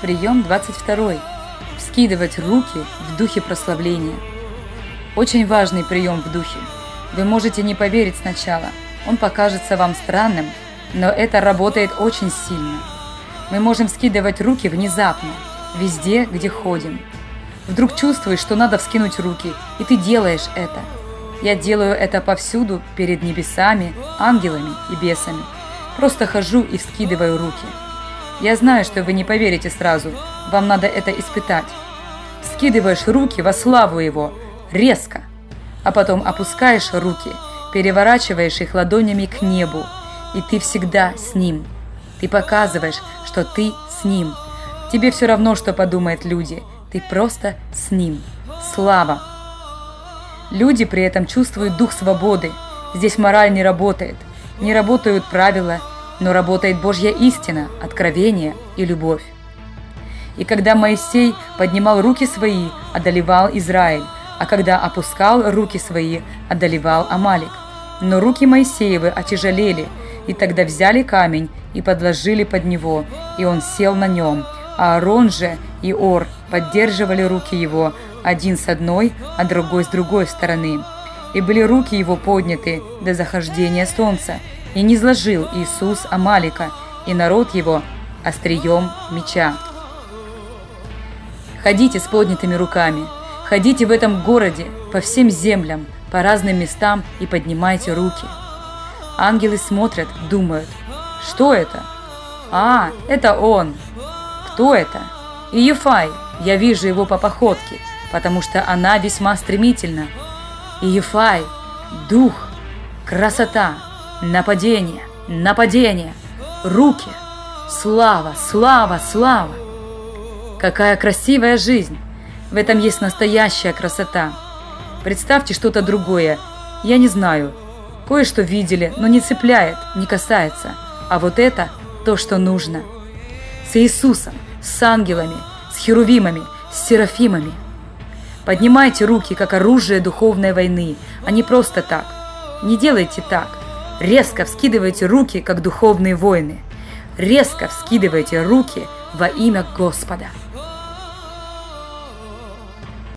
Прием 22. Вскидывать руки в духе прославления. Очень важный прием в духе. Вы можете не поверить сначала. Он покажется вам странным, но это работает очень сильно. Мы можем скидывать руки внезапно, везде, где ходим. Вдруг чувствуешь, что надо вскинуть руки, и ты делаешь это. Я делаю это повсюду, перед небесами, ангелами и бесами. Просто хожу и вскидываю руки. Я знаю, что вы не поверите сразу. Вам надо это испытать. Скидываешь руки во славу Его, резко. А потом опускаешь руки, переворачиваешь их ладонями к небу. И ты всегда с Ним. Ты показываешь, что ты с Ним. Тебе все равно, что подумают люди. Ты просто с Ним. Слава! Люди при этом чувствуют дух свободы. Здесь мораль не работает. Не работают правила, но работает Божья истина, откровение и любовь. И когда Моисей поднимал руки свои, одолевал Израиль, а когда опускал руки свои, одолевал Амалик. Но руки Моисеевы отяжелели, и тогда взяли камень и подложили под него, и он сел на нем. А Аарон же и Ор поддерживали руки его, один с одной, а другой с другой стороны. И были руки его подняты до захождения солнца, и не сложил Иисус Амалика и народ его острием меча. Ходите с поднятыми руками, ходите в этом городе, по всем землям, по разным местам и поднимайте руки. Ангелы смотрят, думают, что это? А, это он. Кто это? Иефай, я вижу его по походке, потому что она весьма стремительна. Иефай, дух, красота, Нападение! Нападение! Руки! Слава! Слава! Слава! Какая красивая жизнь! В этом есть настоящая красота. Представьте что-то другое. Я не знаю. Кое-что видели, но не цепляет, не касается. А вот это то, что нужно. С Иисусом, с ангелами, с херувимами, с серафимами. Поднимайте руки, как оружие духовной войны, а не просто так. Не делайте так. Резко вскидывайте руки, как духовные воины. Резко вскидывайте руки во имя Господа.